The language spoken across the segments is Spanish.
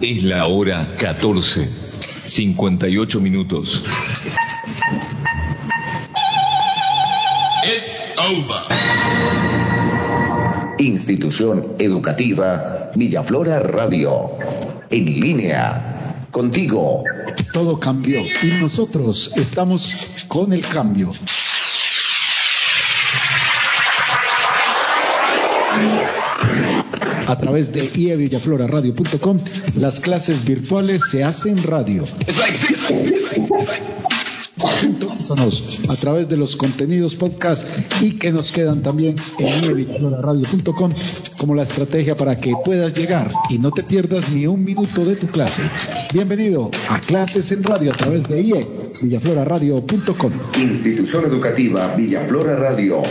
Es la hora 14, 58 minutos. It's over. Institución Educativa Villaflora Radio. En línea. Contigo. Todo cambió y nosotros estamos con el cambio. A través de ievillafloraradio.com, las clases virtuales se hacen radio. A través de los contenidos podcast y que nos quedan también en ievillafloraradio.com como la estrategia para que puedas llegar y no te pierdas ni un minuto de tu clase. Bienvenido a Clases en Radio a través de ievillafloraradio.com. Institución Educativa Villaflora Radio.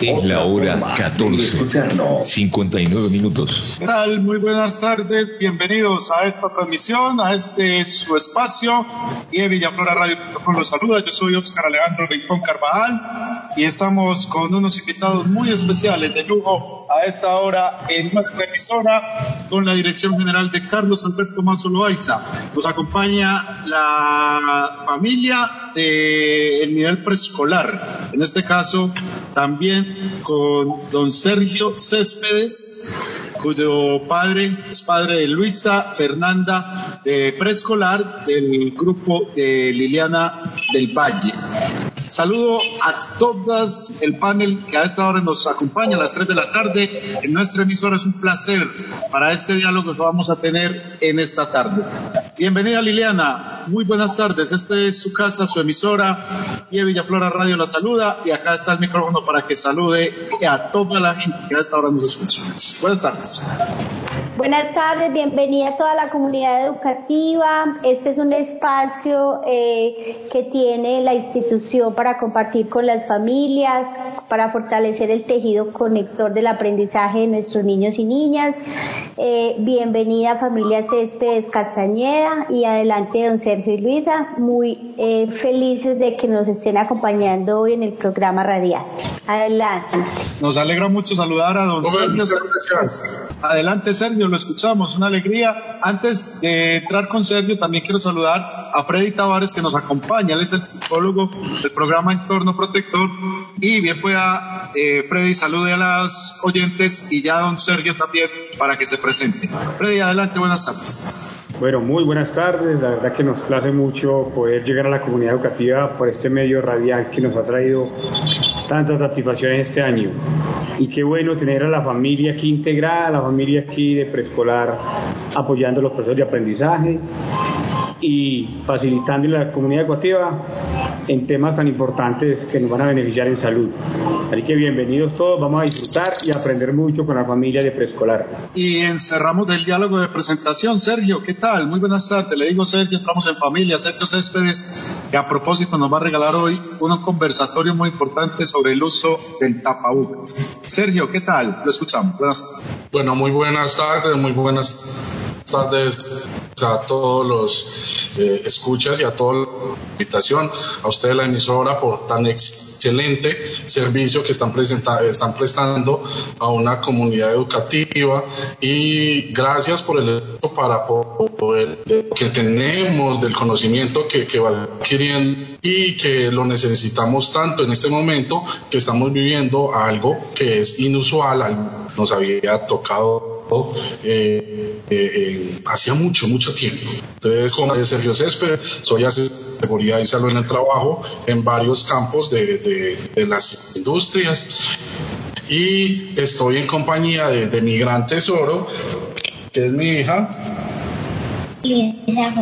Es la hora Forma de 14, Escucharnos. 59 minutos. ¿Qué tal? Muy buenas tardes, bienvenidos a esta transmisión, a este su espacio. Y de Villaflora Radio los saluda, yo soy Oscar Alejandro Rincón Carvajal y estamos con unos invitados muy especiales de lujo a esta hora en nuestra emisora con la dirección general de Carlos Alberto Mazo Loaiza. Nos acompaña la familia del nivel preescolar, en este caso también con don Sergio Céspedes, cuyo padre es padre de Luisa Fernanda de preescolar del grupo de Liliana del Valle. Saludo a todas el panel que a esta hora nos acompaña a las 3 de la tarde en nuestra emisora. Es un placer para este diálogo que vamos a tener en esta tarde. Bienvenida Liliana, muy buenas tardes. Esta es su casa, su emisora y Villaflora Radio la saluda y acá está el micrófono para que salude a toda la gente que a esta hora nos escucha. Buenas tardes. Buenas tardes, bienvenida a toda la comunidad educativa. Este es un espacio eh, que tiene la institución para compartir con las familias, para fortalecer el tejido conector del aprendizaje de nuestros niños y niñas. Eh, bienvenida familia Céspedes Castañeda y adelante don Sergio y Luisa, muy eh, felices de que nos estén acompañando hoy en el programa radial. Adelante. Nos alegra mucho saludar a don Sergio. Adelante, Sergio, lo escuchamos, una alegría. Antes de entrar con Sergio, también quiero saludar a Freddy Tavares que nos acompaña. Él es el psicólogo del programa Entorno Protector. Y bien pueda, eh, Freddy, salude a las oyentes y ya don Sergio también para que se presente. Freddy, adelante, buenas tardes. Bueno, muy buenas tardes. La verdad que nos place mucho poder llegar a la comunidad educativa por este medio radial que nos ha traído tantas satisfacciones este año. Y qué bueno tener a la familia aquí integrada, a la familia aquí de preescolar apoyando los procesos de aprendizaje y facilitando a la comunidad educativa en temas tan importantes que nos van a beneficiar en salud. Así que bienvenidos todos, vamos a disfrutar y aprender mucho con la familia de preescolar. Y encerramos del diálogo de presentación. Sergio, ¿qué tal? Muy buenas tardes. Le digo Sergio, entramos en familia. Sergio Céspedes, que a propósito nos va a regalar hoy un conversatorio muy importante sobre el uso del tapabocas. Sergio, ¿qué tal? Lo escuchamos. Buenas tardes. Bueno, muy buenas tardes, muy buenas tardes a todos los eh, escuchas y a toda la invitación, a ustedes la emisora por tan excelente servicio que están, presenta- están prestando a una comunidad educativa. Y gracias por el para poder que tenemos del conocimiento que, que va adquiriendo y que lo necesitamos tanto en este momento que estamos viviendo algo que es inusual, nos había tocado eh, eh, eh, hacía mucho, mucho tiempo. Entonces, como de Sergio Césped, soy asesor de seguridad y salud en el trabajo en varios campos de, de- de las industrias y estoy en compañía de, de mi gran tesoro, que es mi hija, Luisa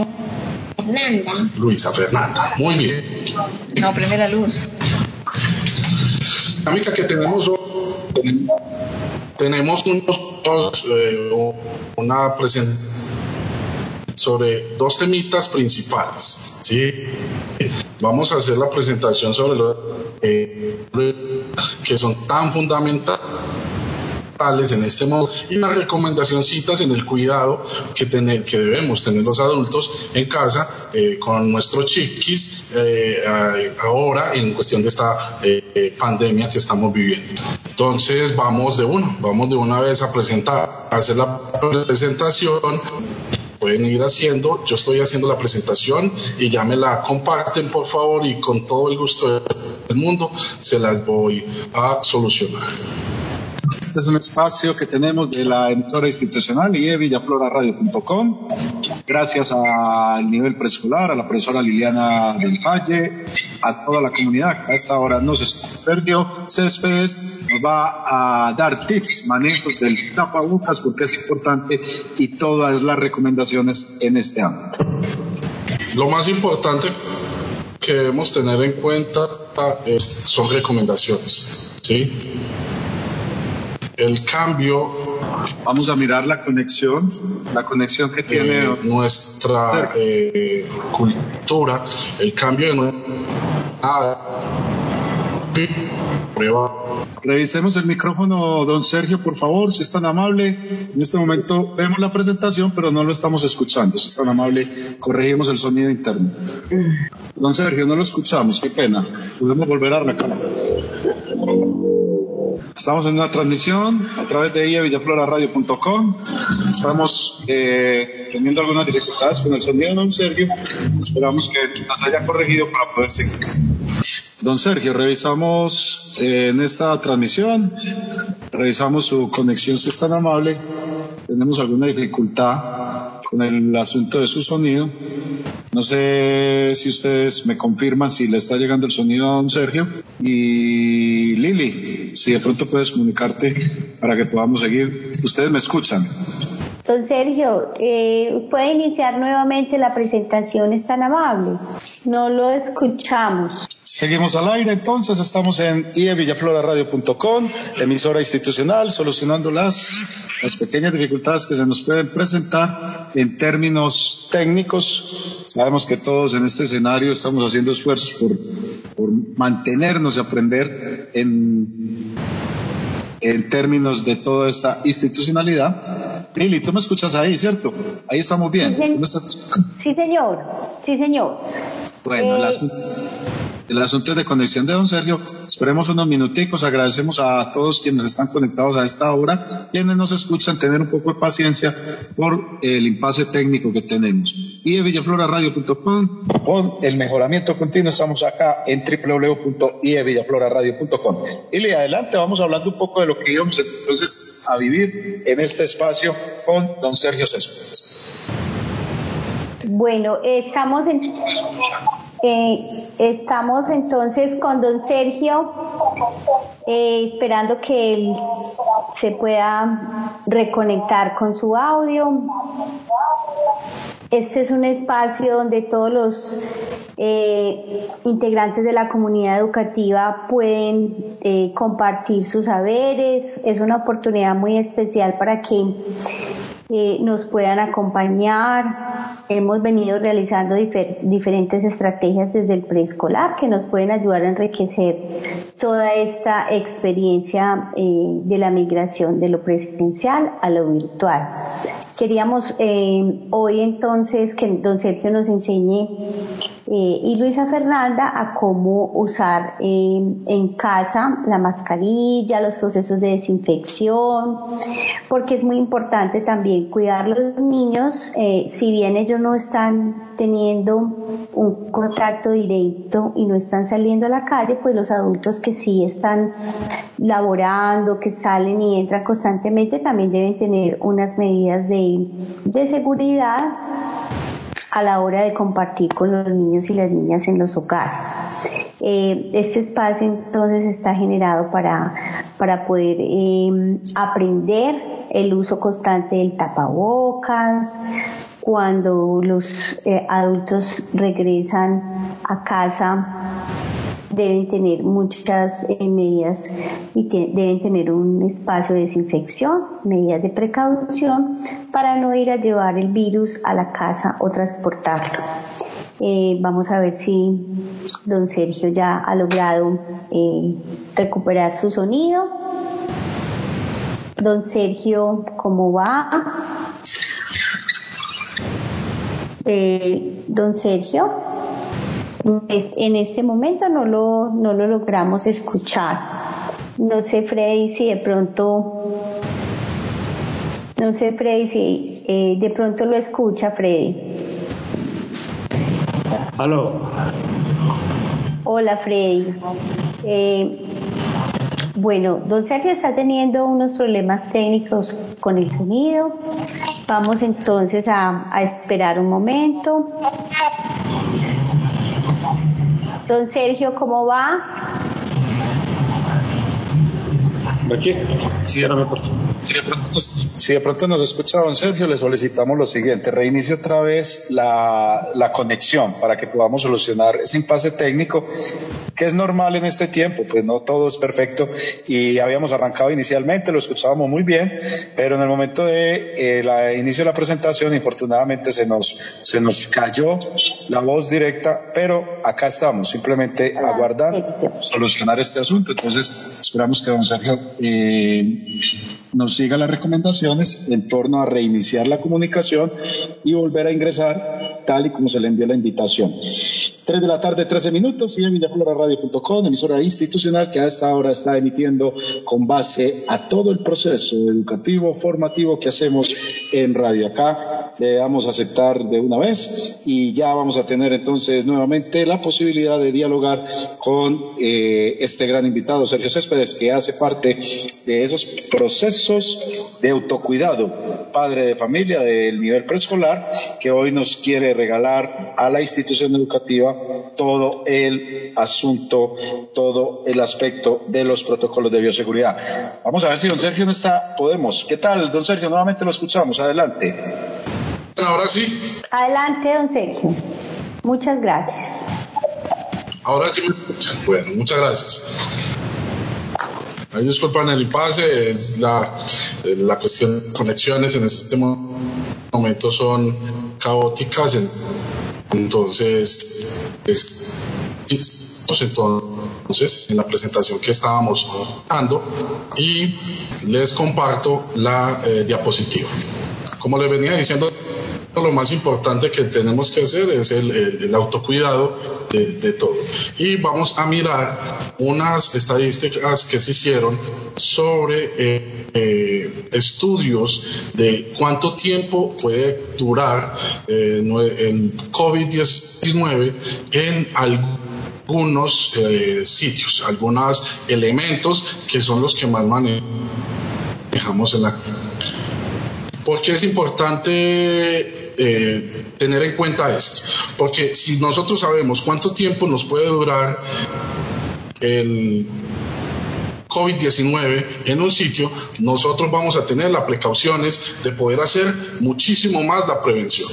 Fernanda. Luisa Fernanda. Muy bien. No, prende la luz. La dinámica que tenemos hoy, tenemos, tenemos unos, eh, una presentación sobre dos temitas principales. ¿sí? Vamos a hacer la presentación sobre los eh, que son tan fundamentales en este modo y las recomendacioncitas en el cuidado que, tener, que debemos tener los adultos en casa eh, con nuestros chiquis eh, ahora en cuestión de esta eh, pandemia que estamos viviendo. Entonces vamos de uno, vamos de una vez a presentar, a hacer la presentación pueden ir haciendo. Yo estoy haciendo la presentación y ya me la comparten, por favor, y con todo el gusto del mundo se las voy a solucionar. Este es un espacio que tenemos de la emisora institucional y villafloraradio.com. Gracias al nivel preescolar, a la profesora Liliana del Valle, a toda la comunidad a esta hora nos escucha. Sergio Céspedes nos va a dar tips, manejos del tapabocas, porque es importante, y todas las recomendaciones en este ámbito. Lo más importante que debemos tener en cuenta son recomendaciones, ¿sí? El cambio. Vamos a mirar la conexión, la conexión que tiene nuestra eh, cultura, el cambio de nuestra Revisemos el micrófono, don Sergio, por favor, si es tan amable. En este momento vemos la presentación, pero no lo estamos escuchando. Si es tan amable, corregimos el sonido interno. Don Sergio, no lo escuchamos, qué pena. Podemos volver a arrancar. Estamos en una transmisión a través de iavillafloraradio.com. Estamos eh, teniendo algunas dificultades con el sonido don Sergio. Esperamos que las haya corregido para poder seguir. Don Sergio, revisamos eh, en esta transmisión, revisamos su conexión si es tan amable. Tenemos alguna dificultad con el asunto de su sonido. No sé si ustedes me confirman si le está llegando el sonido a don Sergio. Y Lili, si de pronto puedes comunicarte para que podamos seguir. Ustedes me escuchan. Don Sergio, eh, ¿puede iniciar nuevamente la presentación? Es tan amable. No lo escuchamos. Seguimos al aire, entonces estamos en ievillafloraradio.com, emisora institucional, solucionando las, las pequeñas dificultades que se nos pueden presentar en términos técnicos. Sabemos que todos en este escenario estamos haciendo esfuerzos por, por mantenernos y aprender en, en términos de toda esta institucionalidad. Lili, tú me escuchas ahí, ¿cierto? Ahí estamos bien. Sí, señor. Sí, señor. Bueno, las el asunto de conexión de don Sergio. Esperemos unos minuticos. Agradecemos a todos quienes están conectados a esta hora, quienes nos escuchan, tener un poco de paciencia por el impasse técnico que tenemos. Y de villafloraradio.com con el mejoramiento continuo. Estamos acá en www.ievillafloraradio.com. Y le adelante, vamos hablando un poco de lo que íbamos entonces a vivir en este espacio con don Sergio Céspedes. Bueno, estamos en eh, estamos entonces con don Sergio, eh, esperando que él se pueda reconectar con su audio. Este es un espacio donde todos los eh, integrantes de la comunidad educativa pueden compartir sus saberes. Es una oportunidad muy especial para que nos puedan acompañar. Hemos venido realizando diferentes estrategias desde el preescolar que nos pueden ayudar a enriquecer toda esta experiencia eh, de la migración de lo presencial a lo virtual. Queríamos eh, hoy entonces que don Sergio nos enseñe eh, y Luisa Fernanda a cómo usar en casa la mascarilla, los procesos de desinfección, porque es muy importante también cuidar los niños, eh, si bien ellos no están teniendo un contacto directo y no están saliendo a la calle, pues los adultos que sí están laborando, que salen y entran constantemente, también deben tener unas medidas de, de seguridad a la hora de compartir con los niños y las niñas en los hogares. Eh, este espacio entonces está generado para, para poder em, aprender el uso constante del tapabocas, cuando los eh, adultos regresan a casa deben tener muchas eh, medidas y deben tener un espacio de desinfección, medidas de precaución para no ir a llevar el virus a la casa o transportarlo. Eh, vamos a ver si don Sergio ya ha logrado eh, recuperar su sonido. Don Sergio, ¿cómo va? don Sergio en este momento no lo, no lo logramos escuchar. No sé, Freddy, si de pronto, no sé, Freddy, si eh, de pronto lo escucha, Freddy. Aló. Hola, Freddy. Eh, bueno, don Sergio está teniendo unos problemas técnicos con el sonido. Vamos entonces a, a esperar un momento. Don Sergio, ¿cómo va? Aquí. Sí, de, pronto, si de pronto nos escucha don Sergio, le solicitamos lo siguiente, reinicie otra vez la, la conexión para que podamos solucionar ese impasse técnico que es normal en este tiempo, pues no todo es perfecto y habíamos arrancado inicialmente, lo escuchábamos muy bien, pero en el momento de eh, la inicio de la presentación, infortunadamente se nos, se nos cayó la voz directa, pero acá estamos, simplemente aguardando solucionar este asunto. Entonces, esperamos que don Sergio eh, nos siga las recomendaciones en torno a reiniciar la comunicación y volver a ingresar tal y como se le envió la invitación. 3 de la tarde, 13 minutos, y en villafloraradio.com, emisora institucional que a esta hora está emitiendo con base a todo el proceso educativo, formativo que hacemos en radio. Acá a aceptar de una vez y ya vamos a tener entonces nuevamente la posibilidad de dialogar con eh, este gran invitado, Sergio Céspedes, que hace parte de esos procesos de autocuidado, padre de familia del nivel preescolar, que hoy nos quiere regalar a la institución educativa todo el asunto, todo el aspecto de los protocolos de bioseguridad. Vamos a ver si don Sergio no está, podemos. ¿Qué tal, don Sergio? Nuevamente lo escuchamos, adelante. Ahora sí. Adelante, don Sergio. Muchas gracias. Ahora sí me escuchan. Bueno, muchas gracias. Ahí disculpan el impasse, es la, la cuestión de conexiones en este momento son caóticas. Entonces, es, entonces en la presentación que estábamos dando y les comparto la eh, diapositiva. Como les venía diciendo, lo más importante que tenemos que hacer es el, autocuidado de, todo. Y vamos a mirar unas estadísticas que se hicieron sobre eh, eh, estudios de cuánto tiempo puede durar eh, el COVID-19 en algunos sitios, algunos elementos que son los que más manejamos en la porque es importante eh, tener en cuenta esto, porque si nosotros sabemos cuánto tiempo nos puede durar el COVID-19 en un sitio, nosotros vamos a tener las precauciones de poder hacer muchísimo más la prevención.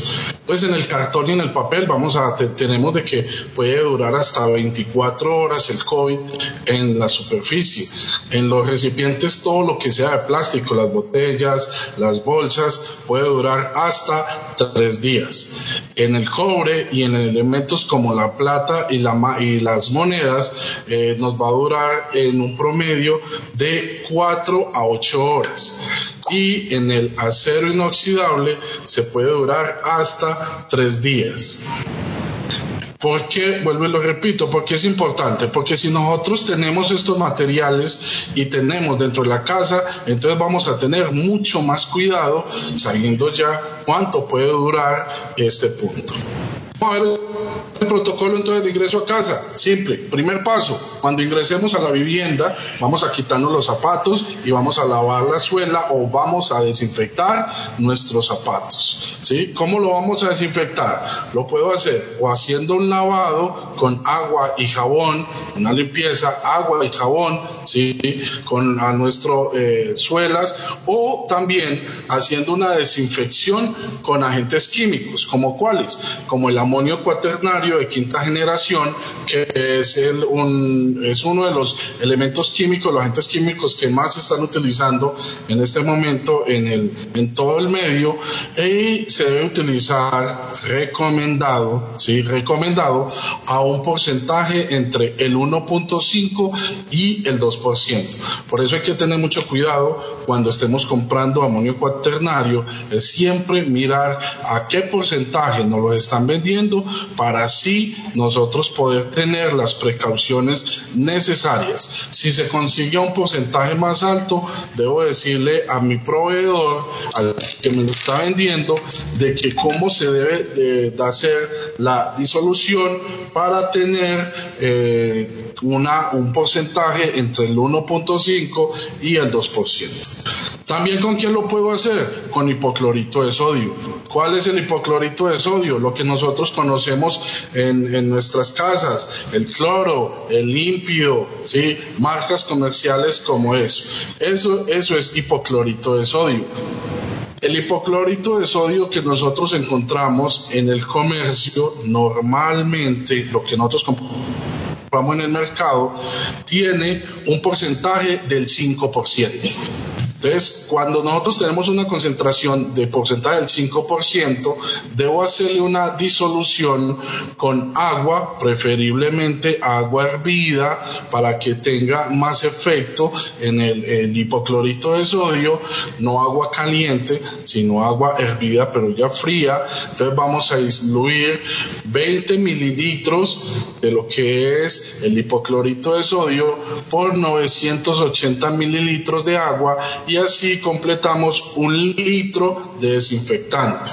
Pues en el cartón y en el papel vamos a tenemos de que puede durar hasta 24 horas el COVID en la superficie. En los recipientes todo lo que sea de plástico, las botellas, las bolsas, puede durar hasta tres días. En el cobre y en elementos como la plata y, la, y las monedas eh, nos va a durar en un promedio de 4 a 8 horas. Y en el acero inoxidable se puede durar hasta 3 días. ¿Por qué? Vuelvo y lo repito, porque es importante, porque si nosotros tenemos estos materiales y tenemos dentro de la casa, entonces vamos a tener mucho más cuidado sabiendo ya cuánto puede durar este punto. Vamos a ver el protocolo entonces de ingreso a casa. Simple. Primer paso, cuando ingresemos a la vivienda, vamos a quitarnos los zapatos y vamos a lavar la suela o vamos a desinfectar nuestros zapatos. ¿Sí? ¿Cómo lo vamos a desinfectar? Lo puedo hacer o haciendo un lavado con agua y jabón una limpieza, agua y jabón, ¿sí? Con a nuestro eh, suelas o también haciendo una desinfección con agentes químicos, como cuáles, como el amonio cuaternario de quinta generación, que es, el, un, es uno de los elementos químicos, los agentes químicos que más se están utilizando en este momento en, el, en todo el medio y se debe utilizar recomendado, ¿sí? recomendado a un porcentaje entre el 1.5 y el 2%. Por eso hay que tener mucho cuidado cuando estemos comprando amonio cuaternario, siempre mirar a qué porcentaje nos lo están vendiendo para así nosotros poder tener las precauciones necesarias. Si se consigue un porcentaje más alto, debo decirle a mi proveedor, al que me lo está vendiendo, de que cómo se debe de, hacer la disolución para tener eh, una, un porcentaje entre el 1.5 y el 2%. También con quién lo puedo hacer? Con hipoclorito de sodio. ¿Cuál es el hipoclorito de sodio? Lo que nosotros conocemos en, en nuestras casas, el cloro, el limpio, ¿sí? marcas comerciales como eso. Eso, eso es hipoclorito de sodio. El hipoclorito de sodio que nosotros encontramos en el comercio, normalmente lo que nosotros compramos en el mercado, tiene un porcentaje del 5%. Entonces, cuando nosotros tenemos una concentración de porcentaje del 5%, debo hacerle una disolución con agua, preferiblemente agua hervida, para que tenga más efecto en el, hipoclorito de sodio, no agua caliente, sino agua hervida, pero ya fría. Entonces vamos a diluir 20 mililitros de lo que es el hipoclorito de sodio por 980 mililitros de agua y así completamos un litro de desinfectante.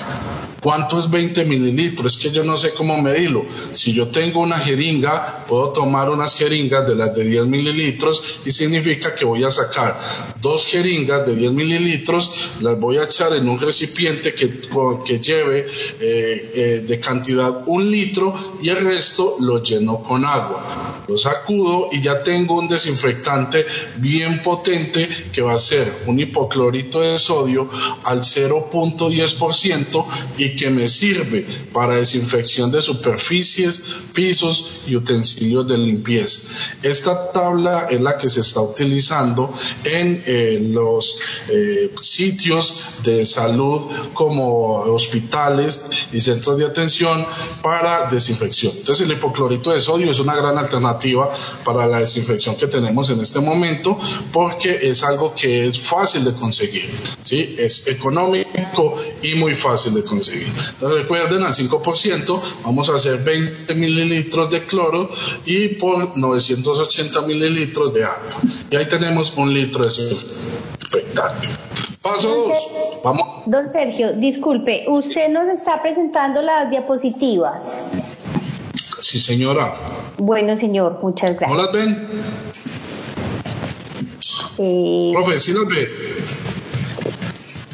¿Cuánto es 20 mililitros? Es que yo no sé cómo medirlo. Si yo tengo una jeringa, puedo tomar unas jeringas de las de 10 mililitros y significa que voy a sacar dos jeringas de 10 mililitros, las voy a echar en un recipiente que, que lleve eh, eh, de cantidad un litro y el resto lo lleno con agua. Lo sacudo y ya tengo un desinfectante bien potente que va a ser un hipoclorito de sodio al 0.10% y que me sirve para desinfección de superficies, pisos y utensilios de limpieza. Esta tabla es la que se está utilizando en eh, los eh, sitios de salud como hospitales y centros de atención para desinfección. Entonces el hipoclorito de sodio es una gran alternativa para la desinfección que tenemos en este momento porque es algo que es fácil de conseguir, ¿sí? es económico y muy fácil de conseguir. Entonces recuerden, al 5% vamos a hacer 20 mililitros de cloro y por 980 mililitros de agua. Y ahí tenemos un litro de desinfectante. Paso 2. Vamos. Don Sergio, disculpe, usted nos está presentando las diapositivas. Sí, señora. Bueno, señor, muchas gracias. ¿No las ven? Eh, Profe, ¿sí las ve?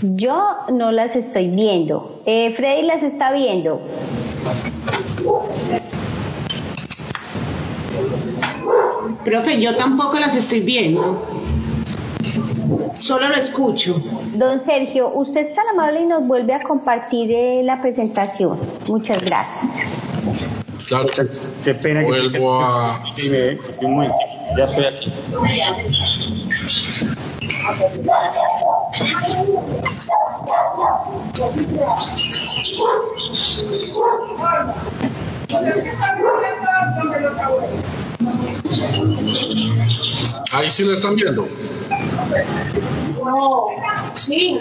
Yo no las estoy viendo. Eh, Freddy las está viendo. Profe, yo tampoco las estoy viendo. Solo lo escucho. Don Sergio, usted es tan amable y nos vuelve a compartir eh, la presentación. Muchas gracias. Claro. Qué pena Vuelvo que a... Sí, me-. Ya estoy aquí. Ahí sí la están viendo. No, sí.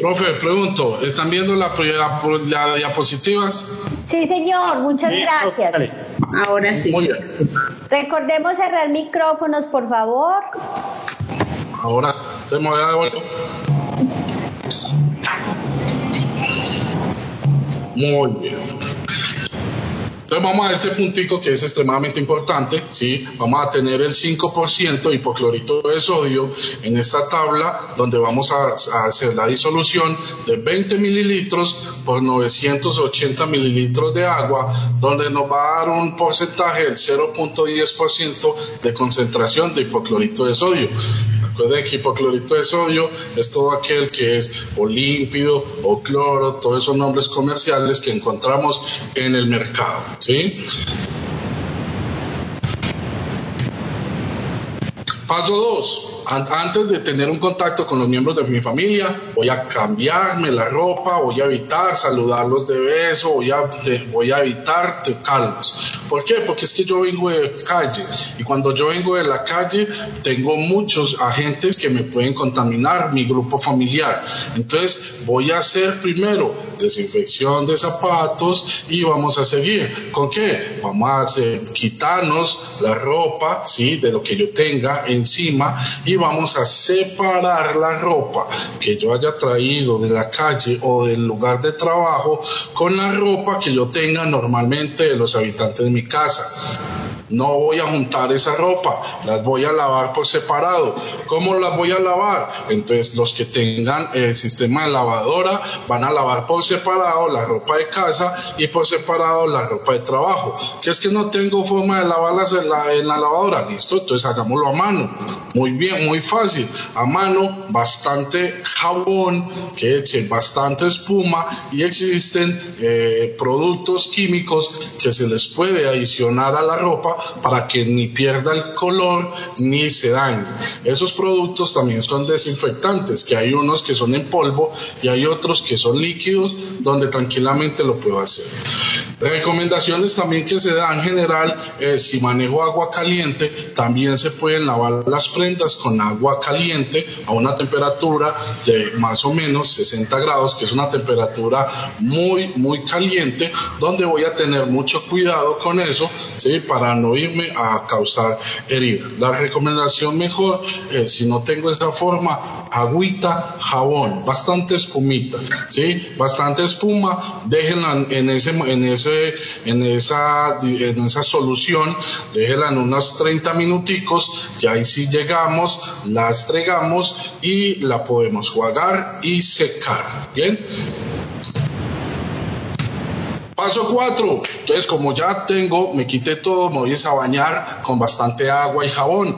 Profe, pregunto, ¿están viendo la, la, la diapositivas? Sí, señor, muchas Sí, gracias. dale. Ahora sí. Muy bien. Recordemos cerrar micrófonos, por favor. Ahora, te me voy a devolver. Muy bien. Entonces vamos a este puntico que es extremadamente importante, ¿sí? Vamos a tener el 5% de hipoclorito de sodio en esta tabla donde vamos a hacer la disolución de 20 mililitros por 980 mililitros de agua, donde nos va a dar un porcentaje del 0.10% de concentración de hipoclorito de sodio. Recuerden que hipoclorito de sodio es todo aquel que es o límpido o cloro, todos esos nombres comerciales que encontramos en el mercado. ¿sí? Paso 2 antes de tener un contacto con los miembros de mi familia, voy a cambiarme la ropa, voy a evitar saludarlos de beso, voy a, voy a evitar calmos. ¿Por qué? Porque es que yo vengo de calle y cuando yo vengo de la calle tengo muchos agentes que me pueden contaminar mi grupo familiar. Entonces voy a hacer primero desinfección de zapatos y vamos a seguir. ¿Con qué? Vamos a hacer, quitarnos la ropa, ¿sí? De lo que yo tenga encima y vamos a separar la ropa que yo haya traído de la calle o del lugar de trabajo con la ropa que yo tenga normalmente de los habitantes de mi casa. No voy a juntar esa ropa, las voy a lavar por separado. ¿Cómo las voy a lavar? Entonces los que tengan el sistema de lavadora van a lavar por separado la ropa de casa y por separado la ropa de trabajo. Que es que no tengo forma de lavarlas en la, lavadora. Listo, entonces hagámoslo a mano. Muy bien, muy fácil. A mano, bastante jabón, que eche bastante espuma y existen eh, productos químicos que se les puede adicionar a la ropa para que ni pierda el color ni se dañe. Esos productos también son desinfectantes, que hay unos que son en polvo y hay otros que son líquidos donde tranquilamente lo puedo hacer. Recomendaciones también que se dan en general, si manejo agua caliente, también se pueden lavar las prendas con agua caliente a una temperatura de más o menos 60 grados, que es una temperatura muy, muy caliente, donde voy a tener mucho cuidado con eso, ¿sí? para no irme a causar heridas. La recomendación mejor, si no tengo esa forma, agüita, jabón, bastante espumita, ¿sí? Bastante espuma, déjenla en ese, en ese, en esa, en esa solución, déjenla en unos 30 minuticos, ya ahí sí llegamos, la estregamos y la podemos jugar y secar, ¿bien? Paso 4. Entonces, como ya tengo, me quité todo, me voy a bañar con bastante agua y jabón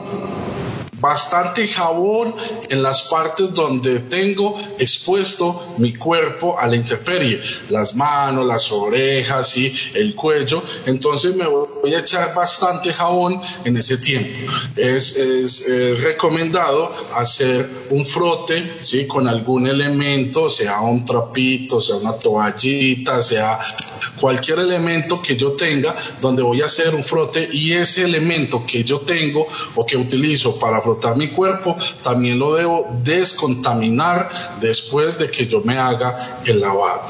bastante jabón en las partes donde tengo expuesto mi cuerpo a la intemperie, las manos, las orejas y el cuello. Entonces me voy a echar bastante jabón en ese tiempo. Es, recomendado hacer un frote ¿sí? con algún elemento, sea un trapito, sea una toallita, sea cualquier elemento que yo tenga donde voy a hacer un frote y ese elemento que yo tengo o que utilizo para mi cuerpo, también lo debo descontaminar después de que yo me haga el lavado.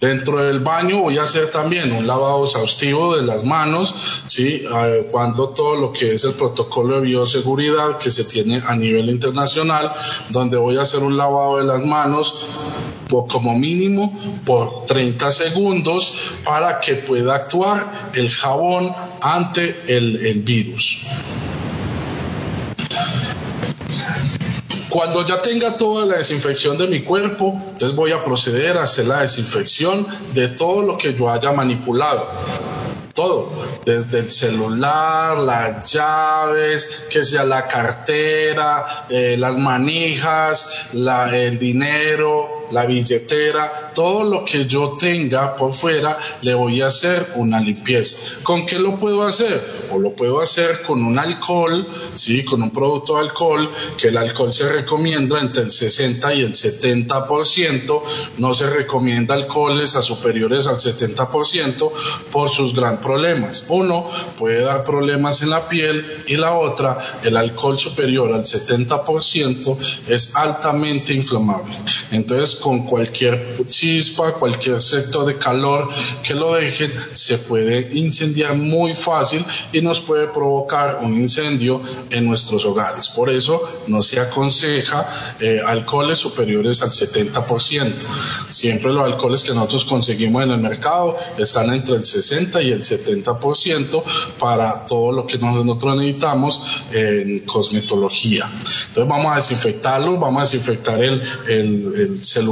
Dentro del baño voy a hacer también un lavado exhaustivo de las manos, ¿sí? cuando todo lo que es el protocolo de bioseguridad que se tiene a nivel internacional, donde voy a hacer un lavado de las manos como mínimo por 30 segundos para que pueda actuar el jabón ante el virus. Cuando ya tenga toda la desinfección de mi cuerpo, entonces voy a proceder a hacer la desinfección de todo lo que yo haya manipulado. Todo, desde el celular, las llaves, que sea la cartera, eh, las manijas, el dinero, la billetera, todo lo que yo tenga por fuera, le voy a hacer una limpieza. ¿Con qué lo puedo hacer? O lo puedo hacer con un alcohol, sí, con un producto de alcohol, que el alcohol se recomienda entre el 60 y el 70%, no se recomienda alcoholes a superiores al 70% por sus gran problemas. Uno puede dar problemas en la piel y la otra, el alcohol superior al 70% es altamente inflamable. Entonces, con cualquier chispa, cualquier sector de calor que lo dejen, se puede incendiar muy fácil y nos puede provocar un incendio en nuestros hogares. Por eso no se aconseja eh, alcoholes superiores al 70%. Siempre los alcoholes que nosotros conseguimos en el mercado están entre el 60 y el 70% para todo lo que nosotros necesitamos en cosmetología. Entonces vamos a desinfectarlo, vamos a desinfectar el, el celular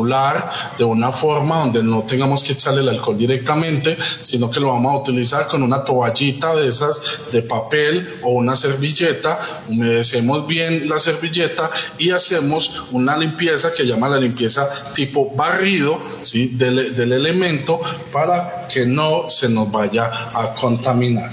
de una forma donde no tengamos que echarle el alcohol directamente, sino que lo vamos a utilizar con una toallita de esas de papel o una servilleta, humedecemos bien la servilleta y hacemos una limpieza que llama la limpieza tipo barrido del, del elemento para que no se nos vaya a contaminar.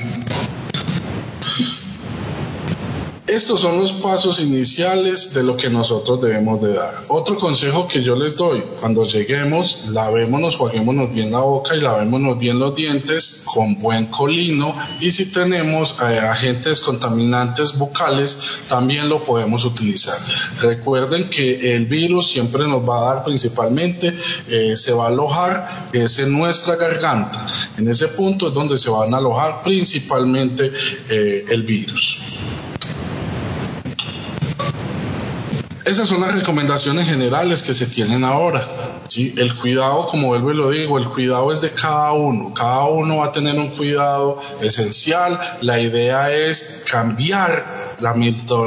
Estos son los pasos iniciales de lo que nosotros debemos de dar. Otro consejo que yo les doy, cuando lleguemos, lavémonos, juguémonos bien la boca y lavémonos bien los dientes con buen colino y si tenemos eh, agentes contaminantes bucales, también lo podemos utilizar. Recuerden que el virus siempre nos va a dar principalmente, eh, se va a alojar, en nuestra garganta. En ese punto es donde se van a alojar principalmente eh, el virus. Esas son las recomendaciones generales que se tienen ahora. ¿sí? El cuidado, como vuelvo y lo digo, el cuidado es de cada uno. Cada uno va a tener un cuidado esencial. La idea es cambiar la,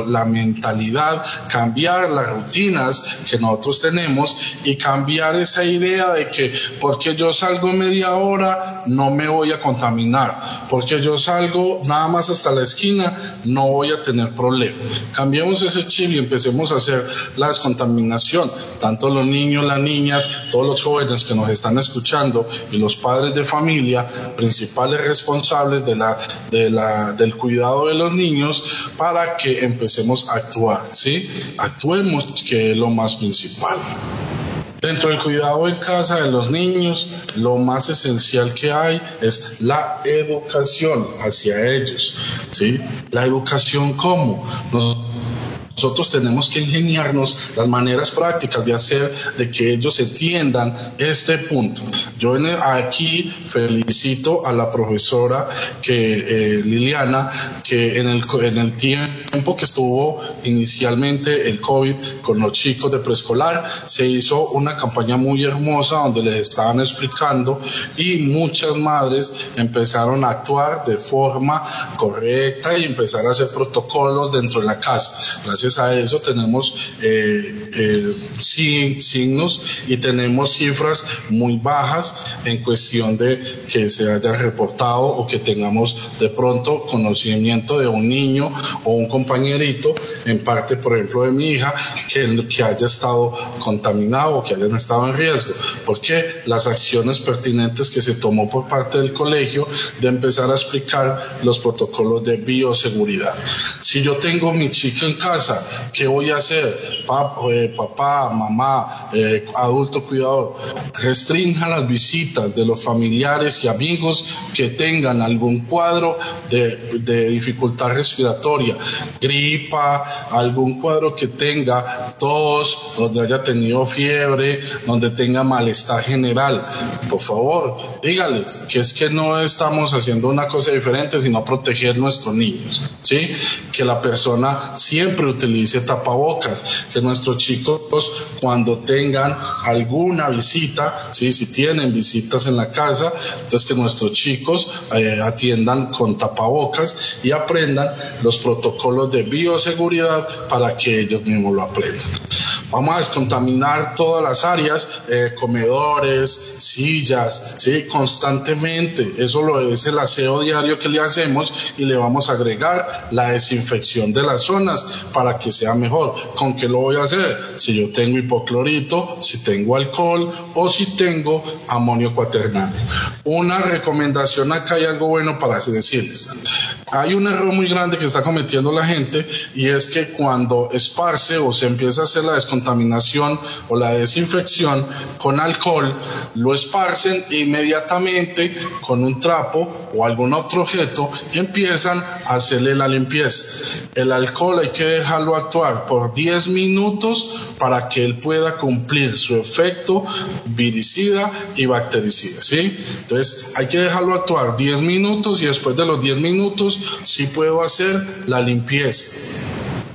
la, mentalidad, cambiar las rutinas que nosotros tenemos y cambiar esa idea de que porque yo salgo media hora no me voy a contaminar, porque yo salgo nada más hasta la esquina no voy a tener problema. Cambiemos ese chip y empecemos a hacer la descontaminación, tanto los niños, las niñas, todos los jóvenes que nos están escuchando y los padres de familia, principales responsables de la, de la, del cuidado de los niños, para que empecemos a actuar, ¿sí? Actuemos, que es lo más principal. Dentro del cuidado en casa de los niños, lo más esencial que hay es la educación hacia ellos, ¿sí? La educación cómo? Nosotros tenemos que ingeniarnos las maneras prácticas de hacer de que ellos entiendan este punto. Yo aquí felicito a la profesora que eh, Liliana, que en el, en el tiempo que estuvo inicialmente el COVID con los chicos de preescolar, se hizo una campaña muy hermosa donde les estaban explicando y muchas madres empezaron a actuar de forma correcta y empezar a hacer protocolos dentro de la casa. Gracias a eso tenemos eh, eh, signos y tenemos cifras muy bajas en cuestión de que se haya reportado o que tengamos de pronto conocimiento de un niño o un compañerito, en parte, por ejemplo, de mi hija, que, que haya estado contaminado o que hayan estado en riesgo. Porque las acciones pertinentes que se tomó por parte del colegio de empezar a explicar los protocolos de bioseguridad. Si yo tengo mi chica en casa ¿qué voy a hacer? Eh, papá, mamá, eh, adulto cuidador, restrinja las visitas de los familiares y amigos que tengan algún cuadro de, de dificultad respiratoria, gripa, algún cuadro que tenga tos, donde haya tenido fiebre, donde tenga malestar general. Por favor, dígales que es que no estamos haciendo una cosa diferente, sino proteger nuestros niños, ¿sí? Que la persona siempre utilice utilice tapabocas, que nuestros chicos cuando tengan alguna visita, ¿sí? si tienen visitas en la casa, entonces que nuestros chicos eh, atiendan con tapabocas y aprendan los protocolos de bioseguridad para que ellos mismos lo aprendan. Vamos a descontaminar todas las áreas, eh, comedores, sillas, ¿sí? constantemente. Eso lo es el aseo diario que le hacemos y le vamos a agregar la desinfección de las zonas para que sea mejor. ¿Con qué lo voy a hacer? Si yo tengo hipoclorito, si tengo alcohol o si tengo amonio cuaternario. Una recomendación acá hay algo bueno para decirles. hay un error muy grande que está cometiendo la gente y es que cuando esparce o se empieza a hacer la descontaminación o la desinfección con alcohol, lo esparcen inmediatamente con un trapo o algún otro objeto empiezan a hacerle la limpieza. El alcohol hay que dejarlo actuar por 10 minutos para que él pueda cumplir su efecto viricida y bactericida, ¿sí? Entonces hay que dejarlo actuar 10 minutos y después de los 10 minutos si puedo hacer la limpieza.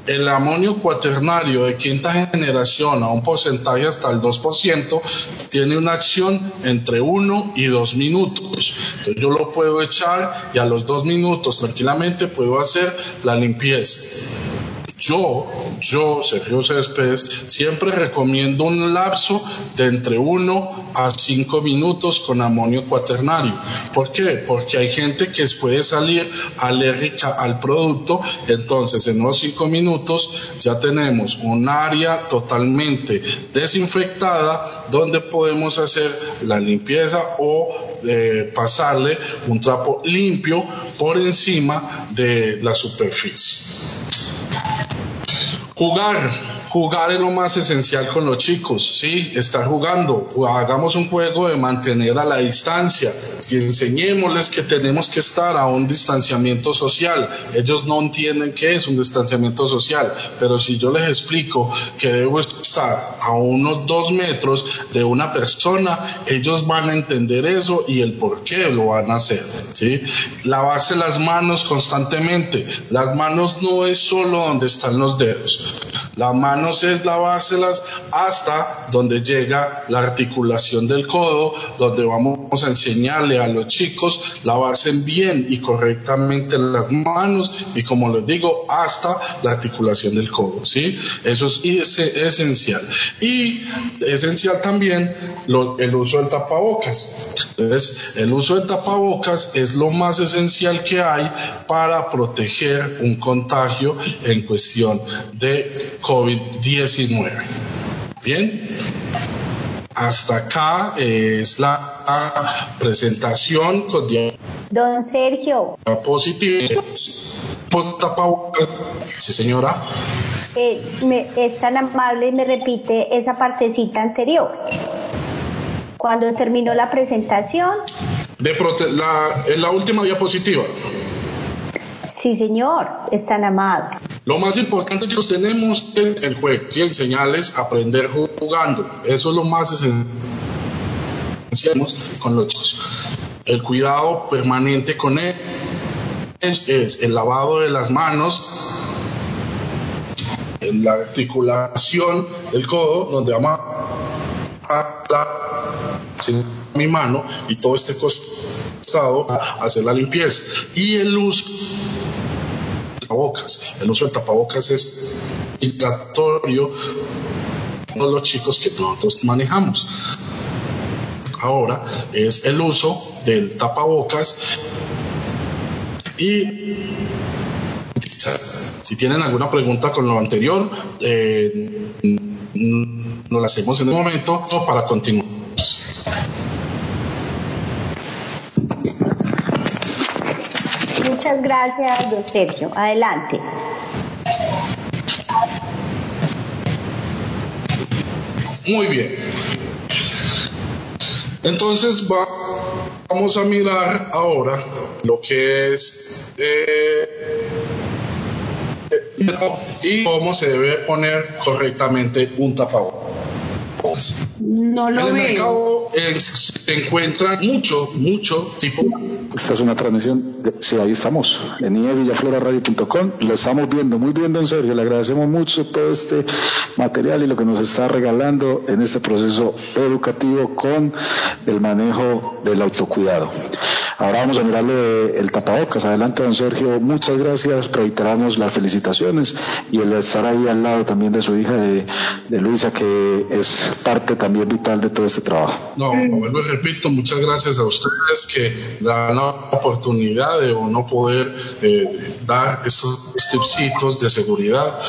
El amonio cuaternario de quinta generación a un porcentaje hasta el 2% tiene una acción entre 1 y 2 minutos. Entonces yo lo puedo echar y a los 2 minutos tranquilamente puedo hacer la limpieza. Yo, yo, Sergio Céspedes, siempre recomiendo un lapso de entre 1 a 5 minutos con amonio cuaternario. ¿Por qué? Porque hay gente que puede salir alérgica al producto, entonces en unos 5 minutos ya tenemos un área totalmente desinfectada donde podemos hacer la limpieza o pasarle un trapo limpio por encima de la superficie. Jugar, jugar es lo más esencial con los chicos, ¿sí? Estar jugando, hagamos un juego de mantener a la distancia y enseñémosles que tenemos que estar a un distanciamiento social. Ellos no entienden qué es un distanciamiento social, pero si yo les explico que debo estar a unos dos metros de una persona, ellos van a entender eso y el por qué lo van a hacer, ¿sí? Lavarse las manos constantemente. Las manos no es solo donde están los dedos. Las manos es lavárselas hasta donde llega la articulación del codo, donde vamos a enseñarle a los chicos lavarse bien y correctamente las manos y como les digo, hasta la articulación del codo, ¿sí? Eso es esencial. Y esencial también el uso del tapabocas. Entonces, el uso del tapabocas es lo más esencial que hay para proteger un contagio en cuestión de COVID-19. Bien, hasta acá es la presentación con Don Sergio. Positivo. Sí, señora. Eh, me, es tan amable y me repite esa partecita anterior. Cuando terminó la presentación. De la, en la última diapositiva. Sí, señor, es tan amable. Lo más importante que tenemos es el juego y enseñarles a aprender jugando. Eso es lo más esencial con los chicos. El cuidado permanente con él es, el lavado de las manos, la articulación del codo, donde vamos a la, mi mano y todo este costado a hacer la limpieza. Y el uso tapabocas. El uso del tapabocas es obligatorio para los chicos que nosotros manejamos. Ahora es el uso del tapabocas y si tienen alguna pregunta con lo anterior, eh, nos la hacemos en un momento para continuar. Muchas gracias, don Sergio. Adelante. Muy bien. Entonces vamos a mirar ahora lo que es eh, y cómo se debe poner correctamente un tapabocas. No lo en el veo. mercado eh, se encuentra mucho, mucho tipo. Esta es una transmisión, de, sí, ahí estamos, en ievillafloraradio.com, lo estamos viendo, muy bien, don Sergio, le agradecemos mucho todo este material y lo que nos está regalando en este proceso educativo con el manejo del autocuidado. Ahora vamos a mirarle el tapabocas. Adelante, don Sergio. Muchas gracias. Reiteramos las felicitaciones y el estar ahí al lado también de su hija, de, de Luisa, que es parte también vital de todo este trabajo. No, vuelvo y repito, muchas gracias a ustedes que dan la oportunidad de no poder eh, dar estos tipsitos de seguridad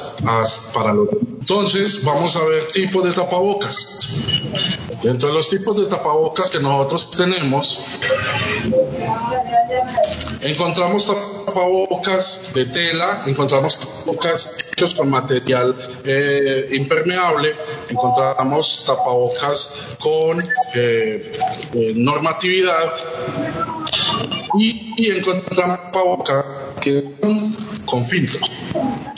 para los. Entonces, vamos a ver tipos de tapabocas. Dentro de los tipos de tapabocas que nosotros tenemos, Encontramos tapabocas de tela, encontramos tapabocas hechos con material eh, impermeable, encontramos tapabocas con eh, eh, normatividad y, y encontramos tapabocas con filtros.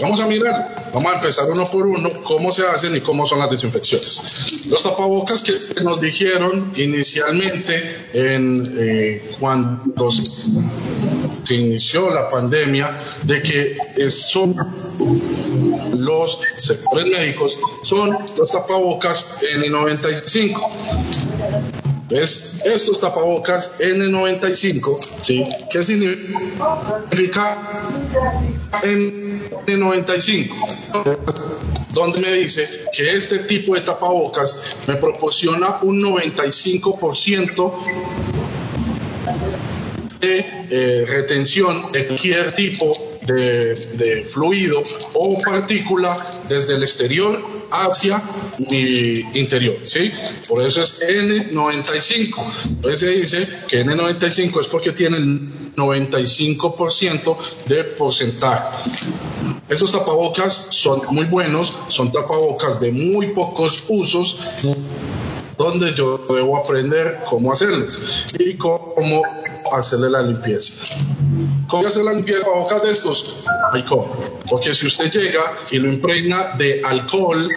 Vamos a mirar, vamos a empezar uno por uno cómo se hacen y cómo son las desinfecciones. Los tapabocas que nos dijeron inicialmente en, eh, cuando se inició la pandemia de que son los sectores médicos son los tapabocas N95. ¿Ves? Estos tapabocas N95, ¿sí? ¿Qué significa N95? Donde me dice que este tipo de tapabocas me proporciona un 95% de eh, retención de cualquier tipo de, fluido o partícula desde el exterior hacia mi interior, ¿sí? Por eso es N95. Entonces se dice que N95 es porque tiene el 95% de porcentaje. Esos tapabocas son muy buenos, son tapabocas de muy pocos usos donde yo debo aprender cómo hacerlos y cómo hacerle la limpieza. ¿Cómo hacer la limpieza de de estos? Hay cómo. Porque si usted llega y lo impregna de alcohol,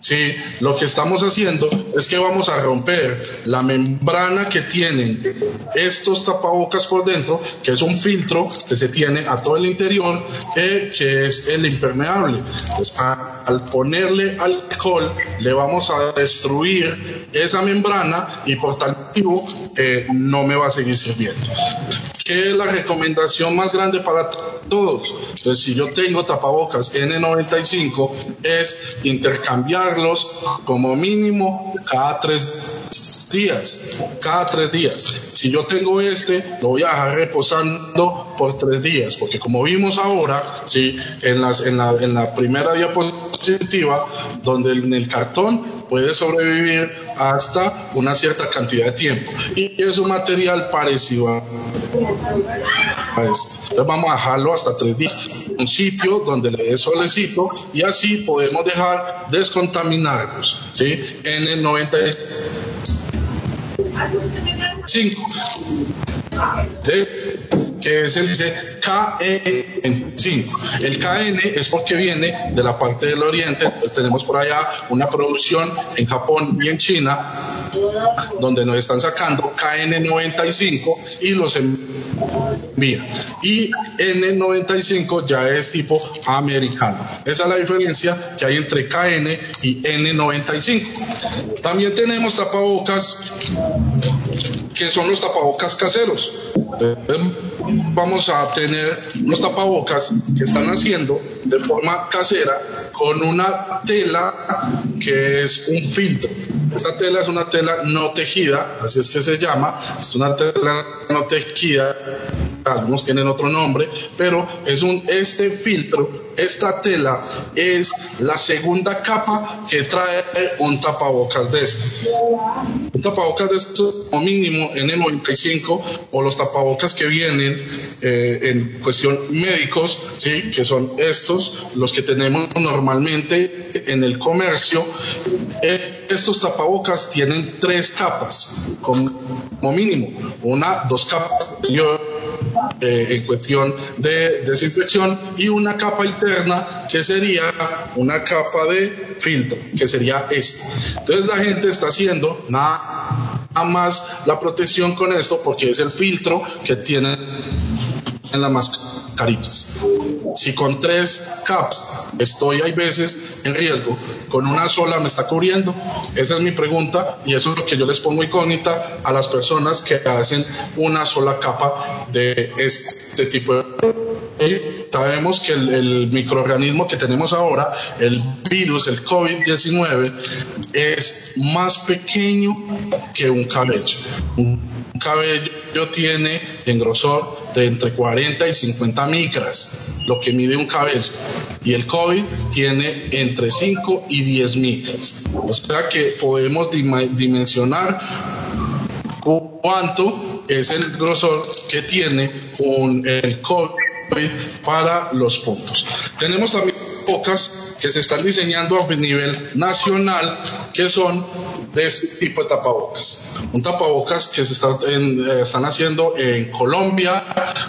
¿sí? lo que estamos haciendo es que vamos a romper la membrana que tienen estos tapabocas por dentro, que es un filtro que se tiene a todo el interior, eh, que es el impermeable. Pues, al ponerle alcohol, le vamos a destruir esa membrana y por tal motivo eh, no me va a seguir sirviendo. ¿Qué es la recomendación más grande para todos? Pues si yo tengo tapabocas N95 es intercambiarlos como mínimo cada tres días, cada tres días. Si yo tengo este, lo voy a dejar reposando por tres días, porque como vimos ahora, ¿sí? en, las, en, la, en la primera diapositiva, donde en el cartón puede sobrevivir hasta una cierta cantidad de tiempo. Y es un material parecido a este. Entonces vamos a dejarlo hasta tres días. Un sitio donde le dé solecito y así podemos dejar descontaminarlos. ¿sí? En el 90 5. Que se dice KN5. El KN es porque viene de la parte del oriente. Tenemos por allá una producción en Japón y en China donde nos están sacando KN95 y los envían. Y N95 ya es tipo americano. Esa es la diferencia que hay entre KN y N95. También tenemos tapabocas que son los tapabocas caseros. Vamos a tener los tapabocas que están haciendo de forma casera con una tela que es un filtro. Esta tela es una tela no tejida, así es que se llama, es una tela no tejida, algunos tienen otro nombre, pero es un este filtro, esta tela es la segunda capa que trae un tapabocas de este. Un tapabocas de este o mínimo en el 95 o los tapabocas que vienen eh, en cuestión médicos, sí, que son estos, los que tenemos normalmente en el comercio. Eh, estos tapabocas tienen tres capas como mínimo, una, dos capas eh, en cuestión de desinfección y una capa interna que sería una capa de filtro, que sería esta. Entonces la gente está haciendo nada más la protección con esto porque es el filtro que tiene en las mascarillas. Si con tres caps estoy, hay veces, en riesgo, con una sola me está cubriendo, esa es mi pregunta y eso es lo que yo les pongo incógnita a las personas que hacen una sola capa de este tipo de... sabemos que el, microorganismo que tenemos ahora, el virus, el COVID-19, es más pequeño que un cabello. Cabello tiene en grosor de entre 40 y 50 micras, lo que mide un cabello. Y el COVID tiene entre 5 y 10 micras. O sea que podemos dimensionar cuánto es el grosor que tiene un, el COVID para los puntos. Tenemos también pocas que se están diseñando a nivel nacional que son de este tipo de tapabocas. Un tapabocas que se está eh, están haciendo en Colombia,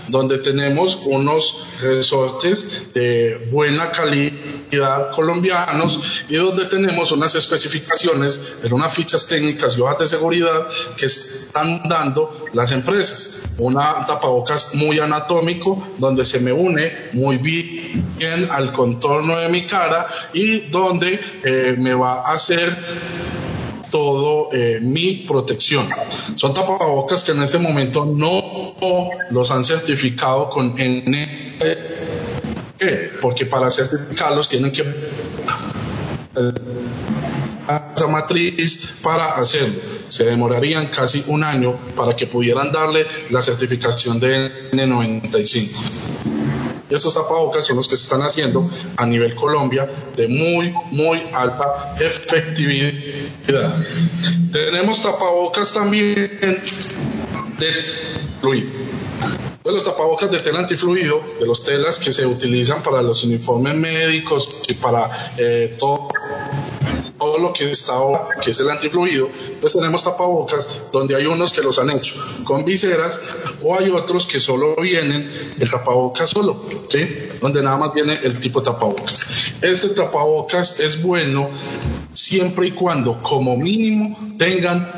donde tenemos unos resortes de buena calidad colombianos y donde tenemos unas especificaciones en unas fichas técnicas y hojas de seguridad que están dando las empresas. Una tapabocas muy anatómico donde se me une muy bien al contorno de mi cara y donde eh, me va a hacer todo eh, mi protección. Son tapabocas que en este momento no los han certificado con N. Porque para certificarlos tienen que esa matriz para hacerlo. Se demorarían casi un año para que pudieran darle la certificación de N95. Y estos tapabocas son los que se están haciendo a nivel Colombia de muy, muy alta efectividad. Tenemos tapabocas también de fluido. De los tapabocas de tela antifluido, de los telas que se utilizan para los uniformes médicos y para eh, todo todo lo que está ahora, que es el antifluido, pues tenemos tapabocas donde hay unos que los han hecho con viseras o hay otros que solo vienen el tapabocas solo, ¿sí? donde nada más viene el tipo tapabocas. Este tapabocas es bueno siempre y cuando como mínimo tengan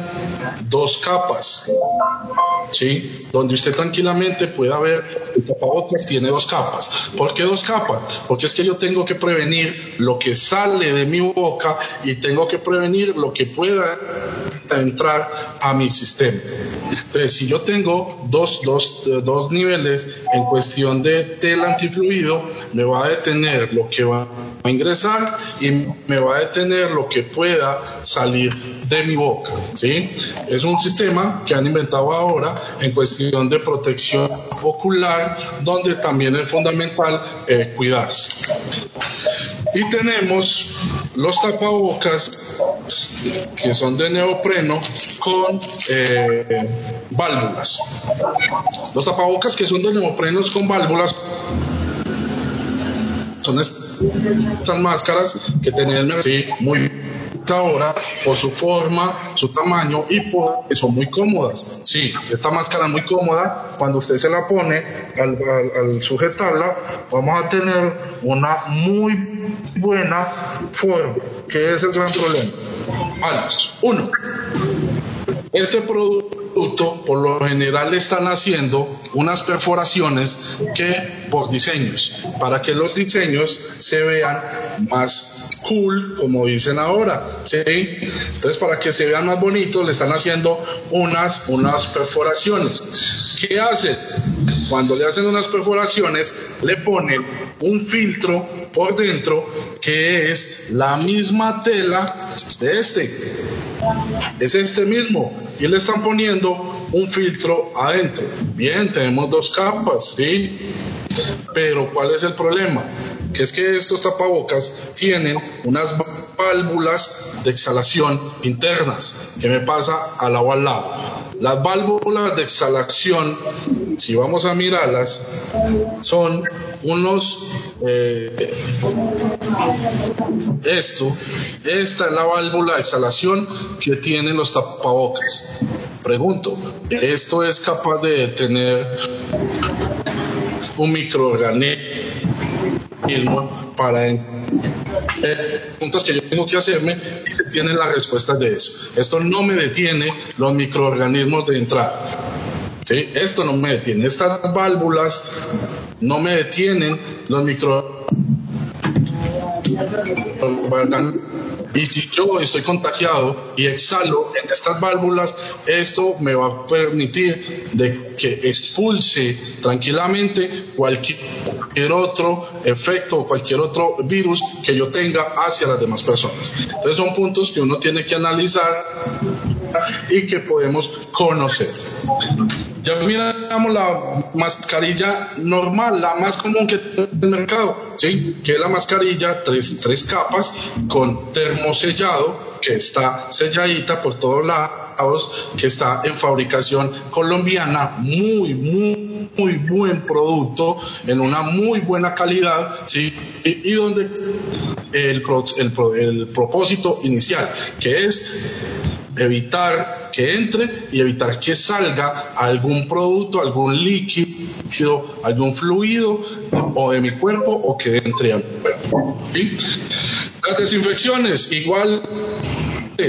dos capas, ¿sí? Donde usted tranquilamente pueda ver el tapabocas tiene dos capas. ¿Por qué dos capas? Porque es que yo tengo que prevenir lo que sale de mi boca y tengo que prevenir lo que pueda entrar a mi sistema. Entonces, si yo tengo dos, dos, dos niveles en cuestión de tela antifluido, me va a detener lo que va a ingresar y me va a detener lo que pueda salir de mi boca. ¿sí? Es un sistema que han inventado ahora en cuestión de protección ocular, donde también es fundamental eh, cuidarse. Y tenemos los tapabocas que son de neopreno con eh, válvulas. Los tapabocas que son de neoprenos con válvulas son estas máscaras que tenían muy ahora por su forma, su tamaño y porque son muy cómodas. Sí, esta máscara es muy cómoda. Cuando usted se la pone al, sujetarla, vamos a tener una muy buena forma, que es el gran problema. Uno, este producto por lo general están haciendo unas perforaciones que por diseños, para que los diseños se vean más cool, como dicen ahora, ¿sí? Entonces, para que se vean más bonitos, le están haciendo unas, unas perforaciones. ¿Qué hacen? Cuando le hacen unas perforaciones, le ponen un filtro por dentro que es la misma tela de este. Es este mismo. Y le están poniendo un filtro adentro. Bien, tenemos dos capas, ¿sí? Pero ¿cuál es el problema? Que es que estos tapabocas tienen unas válvulas de exhalación internas que me pasa al lado al lado. Las válvulas de exhalación, si vamos a mirarlas, son unos eh, esto, esta es la válvula de exhalación que tienen los tapabocas. Pregunto, ¿esto es capaz de tener un microorganismo para eh, preguntas que yo tengo que hacerme y se tienen las respuestas de eso. Esto no me detiene los microorganismos de entrada. ¿sí? Esto no me detiene. Estas válvulas no me detienen los microorganismos y si yo estoy contagiado y exhalo en estas válvulas, esto me va a permitir de que expulse tranquilamente cualquier otro efecto o cualquier otro virus que yo tenga hacia las demás personas. Entonces son puntos que uno tiene que analizar y que podemos conocer. Ya miramos la mascarilla normal, la más común que tiene el mercado, ¿sí? que es la mascarilla tres, tres capas con termosellado que está selladita por todos lados, que está en fabricación colombiana, muy, muy, muy buen producto, en una muy buena calidad, y, donde el propósito inicial, que es evitar que entre y evitar que salga algún producto, algún líquido, algún fluido o de mi cuerpo o que entre a mi cuerpo. Las desinfecciones, igual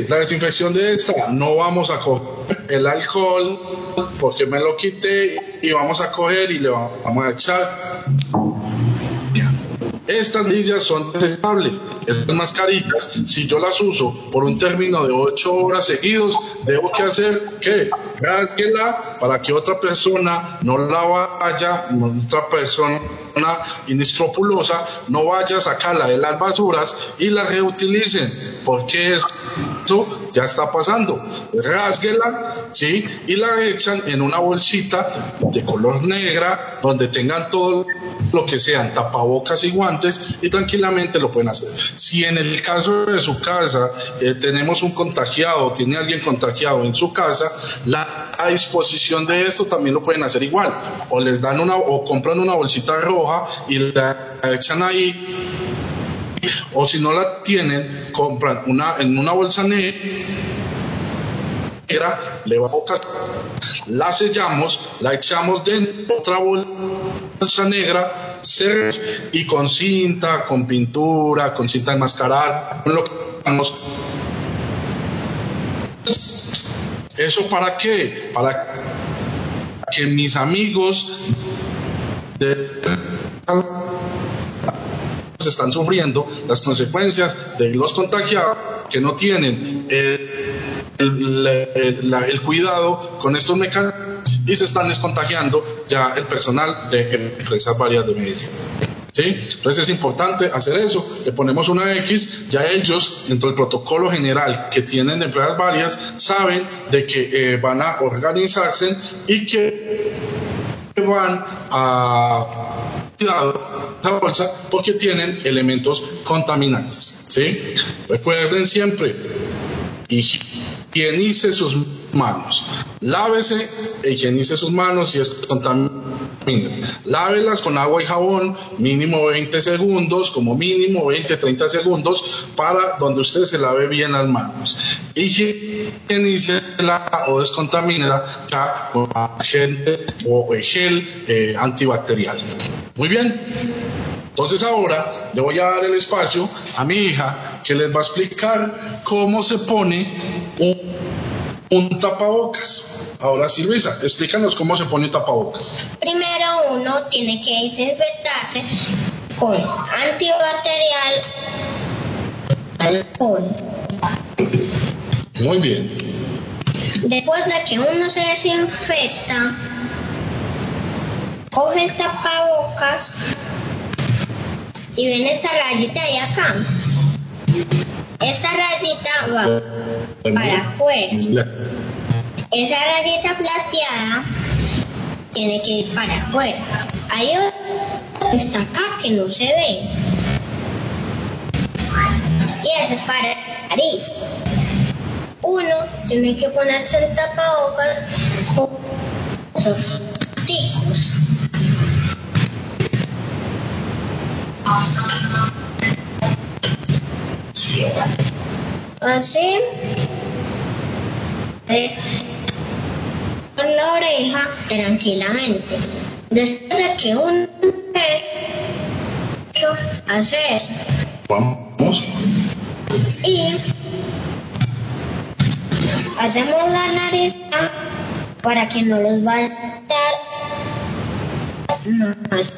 la desinfección de esta, no vamos a coger el alcohol porque me lo quité y vamos a coger y le vamos a echar. Estas millas son desechables. Estas mascarillas, si yo las uso por un término de ocho horas seguidos, debo que hacer que rasguela para que otra persona no la vaya, otra persona inescrupulosa no vaya a sacarla de las basuras y la reutilicen, porque eso ya está pasando. Rásguela, ¿sí? Y la echan en una bolsita de color negra donde tengan todo lo que sean tapabocas y guantes y tranquilamente lo pueden hacer. Si en el caso de su casa eh, tenemos un contagiado, tiene alguien contagiado en su casa, la disposición de esto también lo pueden hacer igual. O les dan una, o compran una bolsita roja y la echan ahí o si no la tienen, compran una en una bolsa negra le vamos la sellamos, la echamos dentro de otra bolsa negra y con cinta, con pintura, con cinta enmascarada, con ¿Eso para qué? Para que mis amigos de están sufriendo las consecuencias de los contagiados que no tienen el, cuidado con estos mecanismos y se están descontagiando ya el personal de empresas varias de medicina. ¿Sí? Entonces es importante hacer eso, le ponemos una X, ya ellos, dentro del protocolo general que tienen de empresas varias, saben de que eh, van a organizarse y que van a cuidado esa bolsa porque tienen elementos contaminantes. ¿sí? Recuerden siempre, higienice sus manos. Lávese higienice sus manos si es contaminante. Lávelas con agua y jabón, mínimo 20 segundos, como mínimo 20, 30 segundos, para donde usted se lave bien las manos. la o descontamínela con agente o gel eh, antibacterial. Muy bien. Entonces ahora le voy a dar el espacio a mi hija que les va a explicar cómo se pone un, tapabocas. Ahora sí, Luisa, explícanos cómo se pone tapabocas. Primero uno tiene que desinfectarse con antibacterial alcohol. Muy bien. Después de que uno se desinfecta, coge el tapabocas y ven esta rayita ahí acá. Esta rayita va para afuera. Esa rayita plateada tiene que ir para afuera. Hay otra está acá que no se ve. Y esa es para el nariz. Uno tiene que ponerse el tapabocas esos ticos. Así, con la oreja tranquilamente. Después de que un hace eso. Vamos. Y hacemos la nariz para que no los vaya a dar más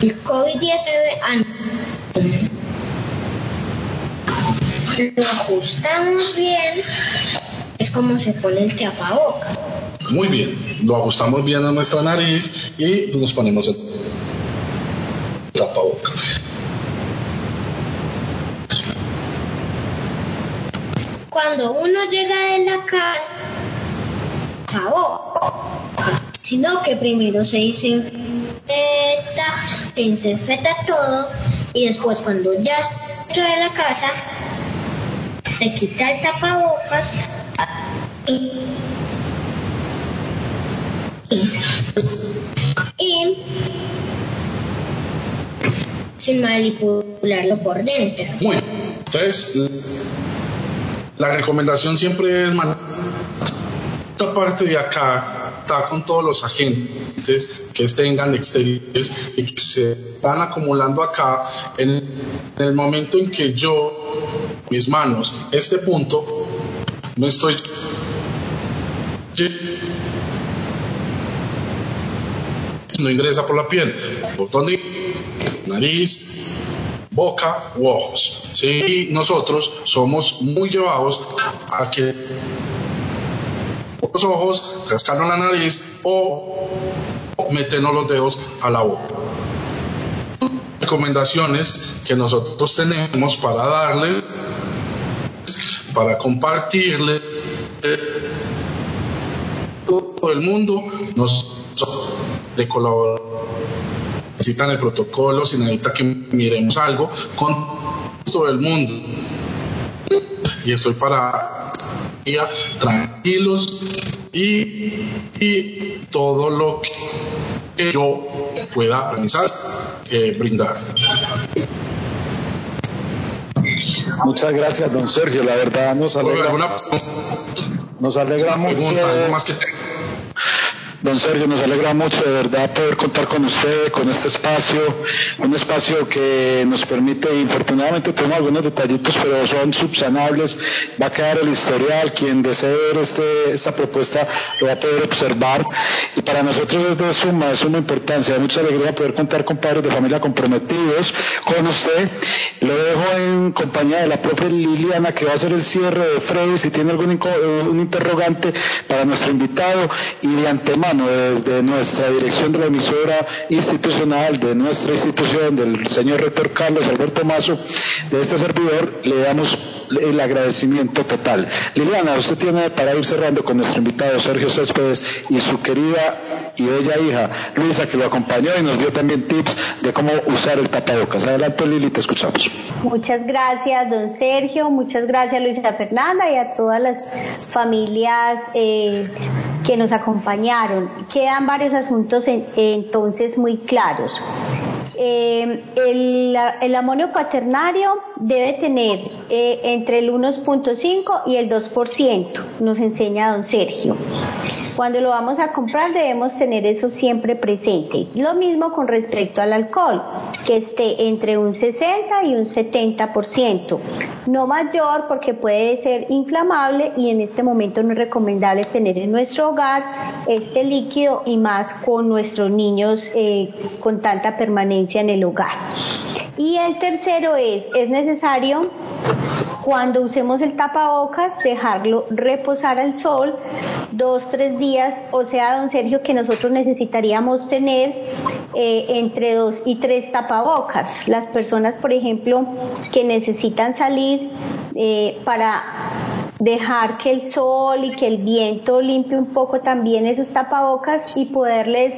el COVID-19 lo ajustamos bien, es como se pone el tapabocas. Muy bien, lo ajustamos bien a nuestra nariz y nos ponemos el tapabocas. Cuando uno llega de la tapabocas, sino que primero se dice se desinfecta todo y después cuando ya dentro de la casa se quita el tapabocas y, y sin manipularlo por dentro. Muy Entonces, la recomendación siempre es esta parte de acá está con todos los agentes que tengan exteriores y que se están acumulando acá en el momento en que yo mis manos este punto no estoy no ingresa por la piel botón de nariz boca u ojos. ¿sí? nosotros somos muy llevados a que los ojos, cascarnos la nariz o meternos los dedos a la boca. Recomendaciones que nosotros tenemos para darle, para compartirle todo el mundo nos de colaborar necesitan el protocolo, si necesita que miremos algo con todo el mundo. Y estoy para tranquilos y, y todo lo que yo pueda pensar, eh, brindar. Muchas gracias, don Sergio. La verdad nos alegra, nos alegra mucho. más que Don Sergio, nos alegra mucho de verdad poder contar con usted, con este espacio, un espacio que nos permite, infortunadamente tenemos algunos detallitos, pero son subsanables, va a quedar el historial, quien desee ver este, esta propuesta lo va a poder observar. Y para nosotros es de suma, de suma importancia, de mucha alegría poder contar con padres de familia comprometidos con usted. Lo dejo en compañía de la profe Liliana que va a hacer el cierre de Freddy, si tiene algún un interrogante para nuestro invitado. Y de antemano desde nuestra dirección de la emisora institucional, de nuestra institución, del señor rector Carlos Alberto Mazo, de este servidor, le damos el agradecimiento total. Liliana, usted tiene para ir cerrando con nuestro invitado Sergio Céspedes y su querida y bella hija Luisa, que lo acompañó y nos dio también tips de cómo usar el tapabocas. Adelante, Lili, te escuchamos. Muchas gracias, don Sergio. Muchas gracias, Luisa Fernanda, y a todas las familias. Eh, que nos acompañaron. Quedan varios asuntos entonces muy claros. Eh, el, amonio cuaternario debe tener eh, entre el 1.5 y el 2%, nos enseña don Sergio. Cuando lo vamos a comprar debemos tener eso siempre presente. Lo mismo con respecto al alcohol, que esté entre un 60 y un 70%. No mayor porque puede ser inflamable y en este momento no es recomendable tener en nuestro hogar este líquido y más con nuestros niños eh, con tanta permanencia en el hogar. Y el tercero es, es necesario cuando usemos el tapabocas dejarlo reposar al sol dos, tres días, o sea, don Sergio, que nosotros necesitaríamos tener eh, entre dos y tres tapabocas. Las personas, por ejemplo, que necesitan salir eh, para dejar que el sol y que el viento limpie un poco también esos tapabocas y poderles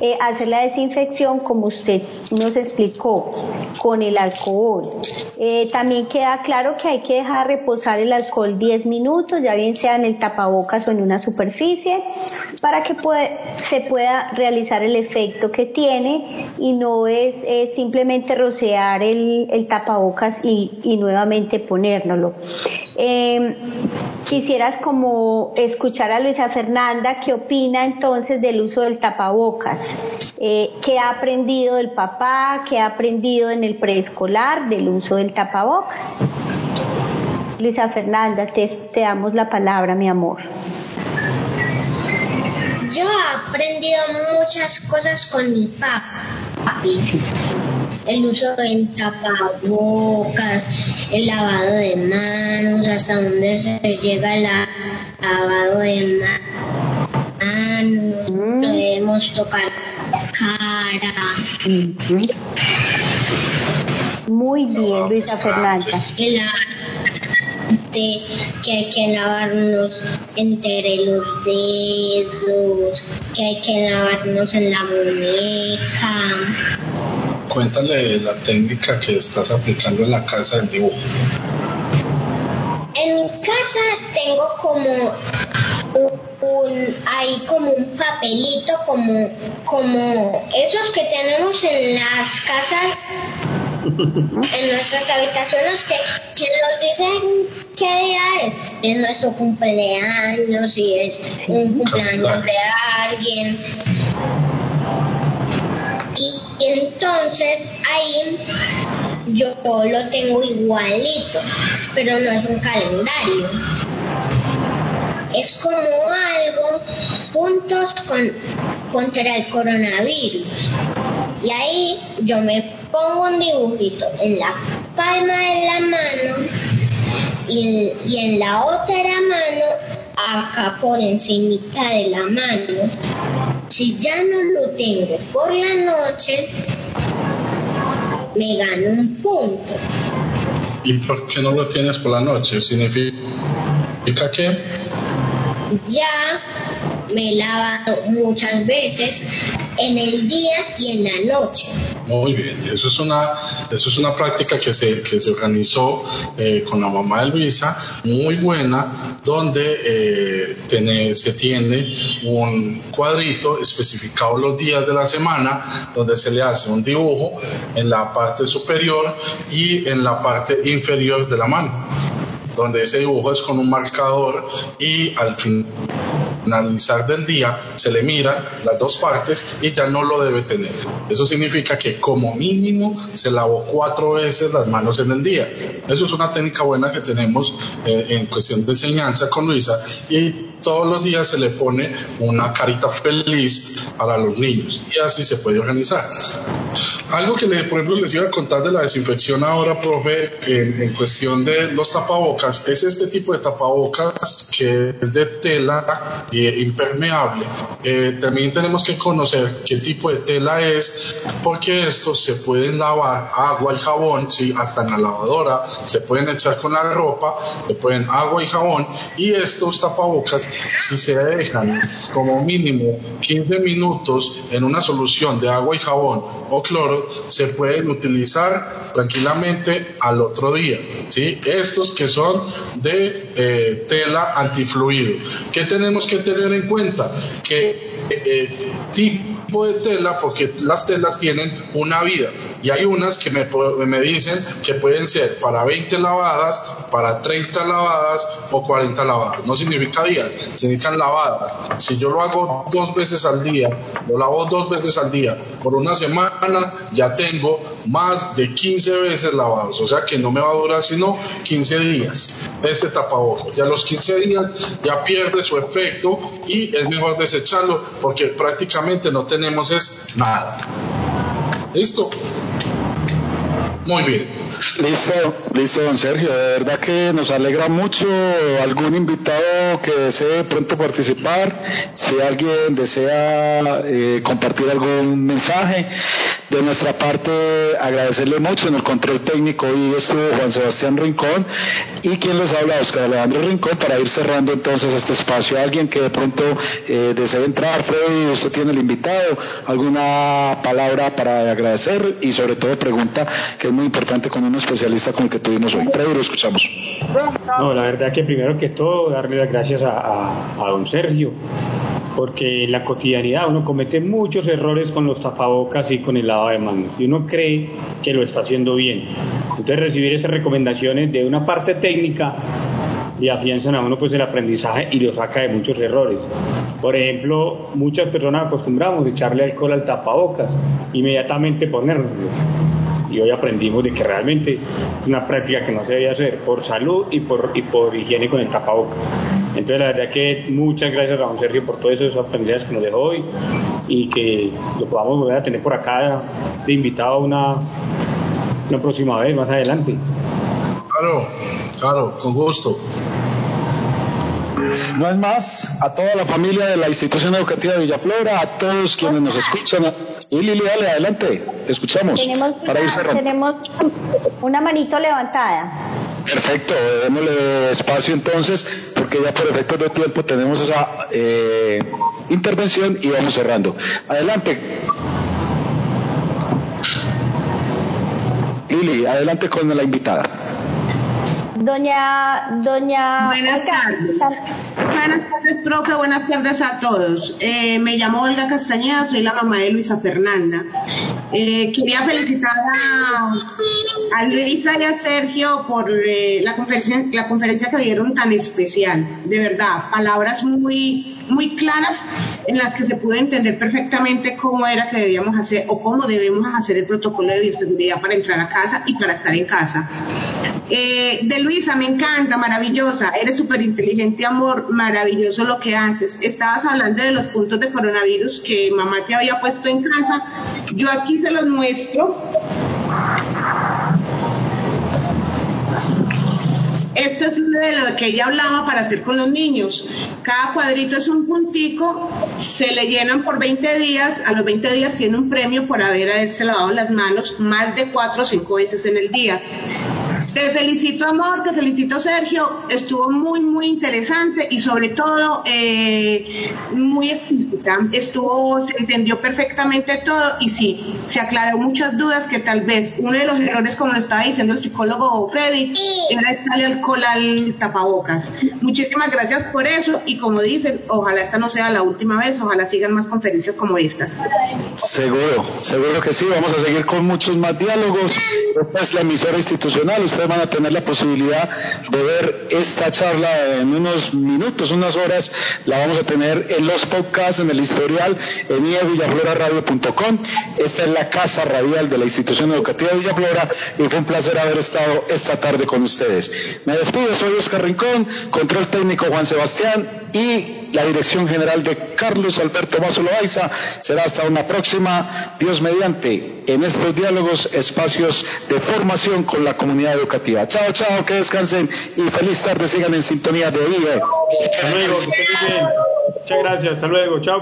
eh, hacer la desinfección como usted nos explicó con el alcohol. Eh, también queda claro que hay que dejar reposar el alcohol 10 minutos, ya bien sea en el tapabocas o en una superficie, para que se pueda realizar el efecto que tiene y no es, simplemente rociar el, tapabocas y, y nuevamente ponérnoslo. Eh, quisieras como escuchar a Luisa Fernanda qué opina entonces del uso del tapabocas, eh, qué ha aprendido del papá, qué ha aprendido en el preescolar del uso del tapabocas. Luisa Fernanda, te, te damos la palabra, mi amor. Yo he aprendido muchas cosas con mi papá el uso de tapabocas, el lavado de manos, hasta donde se llega el lavado de manos, mm. podemos tocar cara. Muy bien, Luisa Fernanda. que hay que lavarnos entre los dedos, que hay que lavarnos en la muñeca cuéntale la técnica que estás aplicando en la casa del dibujo. En mi casa tengo como un, hay como un papelito como como esos que tenemos en las casas en nuestras habitaciones que, que nos dicen qué día es, es nuestro cumpleaños y es un cumpleaños de alguien y, entonces ahí yo lo tengo igualito pero no es un calendario es como algo puntos con, contra el coronavirus. Y ahí yo me pongo un dibujito en la palma de la mano y, en la otra mano acá por encima de la mano. Si ya no lo tengo por la noche, me gano un punto. ¿Y por qué no lo tienes por la noche? ¿Significa que? ya me he lavado muchas veces en el día y en la noche. Muy bien, eso es una, eso es una práctica que se, que se organizó eh, con la mamá de Luisa, muy buena, donde eh, se tiene un cuadrito especificado los días de la semana, donde se le hace un dibujo en la parte superior y en la parte inferior de la mano donde ese dibujo es con un marcador y al finalizar del día se le miran las dos partes y ya no lo debe tener. Eso significa que como mínimo se lavó cuatro veces las manos en el día. Eso es una técnica buena que tenemos eh, en cuestión de enseñanza con Luisa y todos los días se le pone una carita feliz para los niños y así se puede organizar. Algo que, por ejemplo, les iba a contar de la desinfección ahora, profe, en, cuestión de los tapabocas, es este tipo de tapabocas que es de tela eh, impermeable. Eh, también tenemos que conocer qué tipo de tela es, porque estos se pueden lavar agua y jabón, ¿sí? hasta en la lavadora, se pueden echar con la ropa, se pueden agua y jabón, y estos tapabocas si se dejan como mínimo 15 minutos en una solución de agua y jabón o cloro, se pueden utilizar tranquilamente al otro día. ¿sí? Estos que son de eh, tela antifluido. ¿Qué tenemos que tener en cuenta? Que eh, tipo de tela, porque las telas tienen una vida y hay unas que me, me dicen que pueden ser para 20 lavadas, para 30 lavadas o 40 lavadas. No significa días, significan lavadas. Si yo lo hago dos veces al día, lo lavo dos veces al día por una semana, ya tengo más de 15 veces lavados. O sea que no me va a durar sino 15 días este tapabocas. Ya los 15 días ya pierde su efecto y es mejor desecharlo porque prácticamente no tenemos es nada. ¿Listo? Muy bien. Listo, listo, don Sergio. De verdad que nos alegra mucho algún invitado que desee pronto participar. Si alguien desea eh, compartir algún mensaje, de nuestra parte agradecerle mucho en el control técnico. Hoy estuvo Juan Sebastián Rincón y quien les habla, Oscar Alejandro Rincón, para ir cerrando entonces este espacio. Alguien que de pronto eh, desee entrar, Freddy, usted tiene el invitado, alguna palabra para agradecer y sobre todo pregunta que muy importante con un especialista como el que tuvimos hoy. Freddy, lo escuchamos. No, la verdad que primero que todo, darle las gracias a, a don Sergio, porque en la cotidianidad uno comete muchos errores con los tapabocas y con el lavado de manos, y uno cree que lo está haciendo bien. Entonces recibir esas recomendaciones de una parte técnica y afianzan a uno pues el aprendizaje y lo saca de muchos errores. Por ejemplo, muchas personas acostumbramos a echarle alcohol al tapabocas, inmediatamente ponerlo y hoy aprendimos de que realmente es una práctica que no se debe hacer por salud y por, y por higiene con el tapabocas. Entonces, la verdad que muchas gracias a don Sergio por todos esos aprendizajes que nos dejó hoy y que lo podamos volver a tener por acá de invitado una, una próxima vez más adelante. Claro, claro, con gusto. No es más, a toda la familia de la institución educativa de Villaflora, a todos quienes nos escuchan. Y Lili, dale, adelante, escuchamos. Tenemos, para ir tenemos una manito levantada. Perfecto, démosle espacio entonces, porque ya por efecto de tiempo tenemos esa eh, intervención y vamos cerrando. Adelante. Lili, adelante con la invitada. Doña, doña. Buenas tardes. Buenas tardes, profe. Buenas tardes a todos. Eh, me llamo Olga Castañeda, soy la mamá de Luisa Fernanda. Eh, quería felicitar a, a, Luisa y a Sergio por eh, la, conferencia, la conferencia que dieron tan especial. De verdad, palabras muy, muy claras en las que se pudo entender perfectamente cómo era que debíamos hacer o cómo debemos hacer el protocolo de bioseguridad para entrar a casa y para estar en casa. Eh, de Luisa, me encanta, maravillosa, eres súper inteligente, amor, maravilloso lo que haces. Estabas hablando de los puntos de coronavirus que mamá te había puesto en casa. Yo aquí se los muestro. Esto es de lo que ella hablaba para hacer con los niños. Cada cuadrito es un puntico, se le llenan por 20 días, a los 20 días tiene un premio por haber haberse lavado las manos más de 4 o 5 veces en el día. Te felicito, amor, te felicito, Sergio. Estuvo muy, muy interesante y sobre todo eh, muy Estuvo, se entendió perfectamente todo y sí, se aclaró muchas dudas que tal vez uno de los errores, como lo estaba diciendo el psicólogo Freddy, era echarle alcohol al tapabocas. Muchísimas gracias por eso y como dicen, ojalá esta no sea la última vez, ojalá sigan más conferencias como estas. Seguro, seguro que sí. Vamos a seguir con muchos más diálogos. Esta es la emisora institucional. Ustedes van a tener la posibilidad de ver esta charla en unos minutos, unas horas. La vamos a tener en los podcasts, en el historial, en ievillafloraradio.com. Esta es la casa radial de la institución educativa de Villaflora y fue un placer haber estado esta tarde con ustedes. Me despido, soy Oscar Rincón, control técnico Juan Sebastián y la dirección general de Carlos Alberto Mazo Loaiza. Será hasta una próxima, Dios mediante, en estos diálogos, espacios de formación con la comunidad educativa. Chao, chao, que descansen y feliz tarde, sigan en sintonía de IE. Hasta luego. Muchas gracias, hasta luego. Chao,